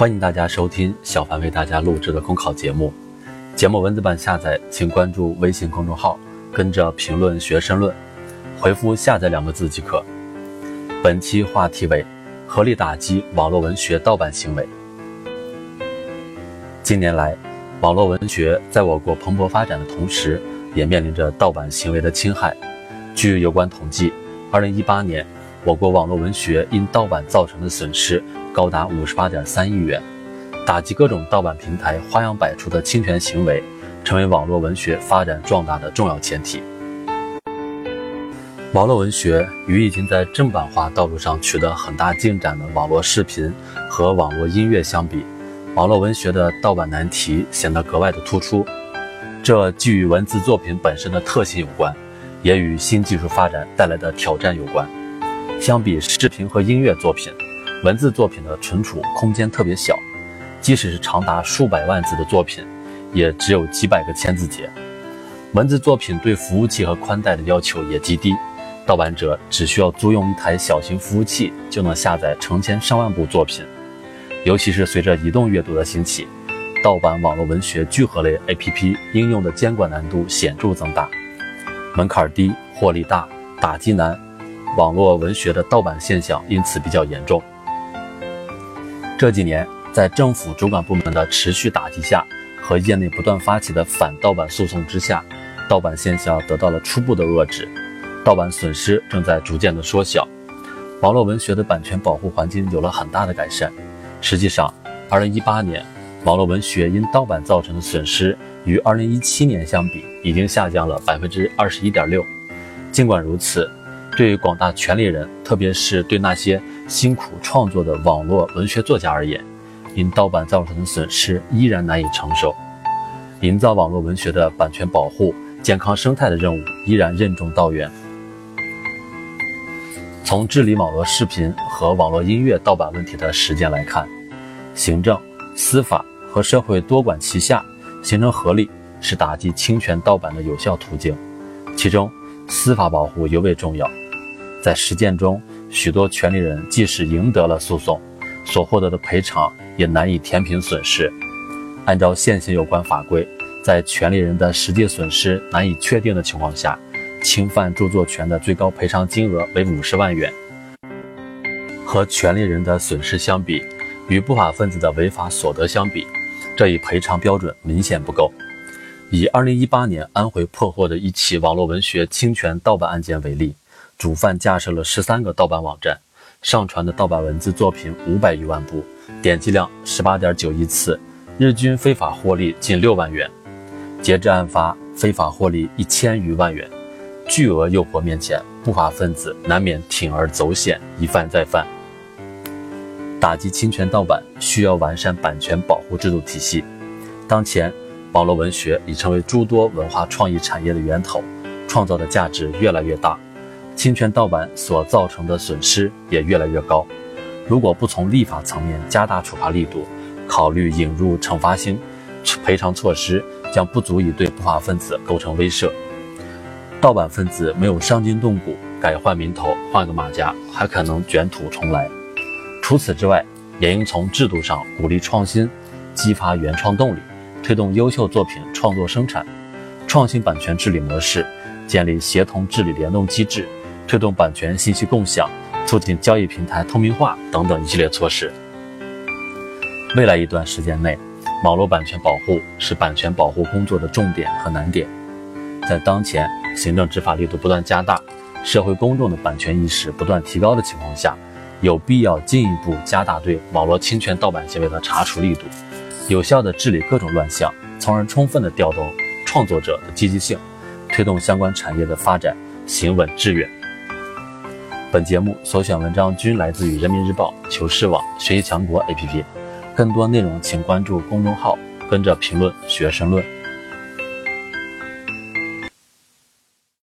欢迎大家收听小凡为大家录制的公考节目。节目文字版下载，请关注微信公众号，跟着评论学申论，回复“下载”两个字即可。本期话题为：合力打击网络文学盗版行为。近年来，网络文学在我国蓬勃发展的同时，也面临着盗版行为的侵害。据有关统计，2018年，我国网络文学因盗版造成的损失高达58.3亿元。打击各种盗版平台花样百出的侵权行为，成为网络文学发展壮大的重要前提。网络文学与已经在正版化道路上取得很大进展的网络视频和网络音乐相比，网络文学的盗版难题显得格外的突出。这既与文字作品本身的特性有关，也与新技术发展带来的挑战有关。相比视频和音乐作品，文字作品的存储空间特别小。即使是长达数百万字的作品，也只有几百个千字节。文字作品对服务器和宽带的要求也极低，盗版者只需要租用一台小型服务器，就能下载成千上万部作品。尤其是随着移动阅读的兴起，盗版网络文学聚合类 APP 应用的监管难度显著增大，门槛低、获利大、打击难，网络文学的盗版现象因此比较严重。这几年。在政府主管部门的持续打击下，和业内不断发起的反盗版诉讼之下，盗版现象得到了初步的遏制，盗版损失正在逐渐的缩小，网络文学的版权保护环境有了很大的改善。实际上，2018年网络文学因盗版造成的损失与2017年相比，已经下降了百分之二十一点六。尽管如此，对于广大权利人，特别是对那些辛苦创作的网络文学作家而言，因盗版造成的损失依然难以承受，营造网络文学的版权保护、健康生态的任务依然任重道远。从治理网络视频和网络音乐盗版问题的实践来看，行政、司法和社会多管齐下，形成合力，是打击侵权盗版的有效途径。其中，司法保护尤为重要。在实践中，许多权利人即使赢得了诉讼，所获得的赔偿。也难以填平损失。按照现行有关法规，在权利人的实际损失难以确定的情况下，侵犯著作权的最高赔偿金额为五十万元。和权利人的损失相比，与不法分子的违法所得相比，这一赔偿标准明显不够。以二零一八年安徽破获的一起网络文学侵权盗版案件为例，主犯架设了十三个盗版网站，上传的盗版文字作品五百余万部。点击量十八点九亿次，日均非法获利近六万元。截至案发，非法获利一千余万元。巨额诱惑面前，不法分子难免铤而走险，一犯再犯。打击侵权盗版需要完善版权保护制度体系。当前，网络文学已成为诸多文化创意产业的源头，创造的价值越来越大，侵权盗版所造成的损失也越来越高。如果不从立法层面加大处罚力度，考虑引入惩罚性赔偿措施，将不足以对不法分子构成威慑。盗版分子没有伤筋动骨，改换名头，换个马甲，还可能卷土重来。除此之外，也应从制度上鼓励创新，激发原创动力，推动优秀作品创作生产，创新版权治理模式，建立协同治理联动机制，推动版权信息共享。促进交易平台透明化等等一系列措施。未来一段时间内，网络版权保护是版权保护工作的重点和难点。在当前行政执法力度不断加大、社会公众的版权意识不断提高的情况下，有必要进一步加大对网络侵权盗版行为的查处力度，有效地治理各种乱象，从而充分地调动创作者的积极性，推动相关产业的发展行稳致远。本节目所选文章均来自于人民日报、求是网、学习强国 APP，更多内容请关注公众号，跟着评论学申论。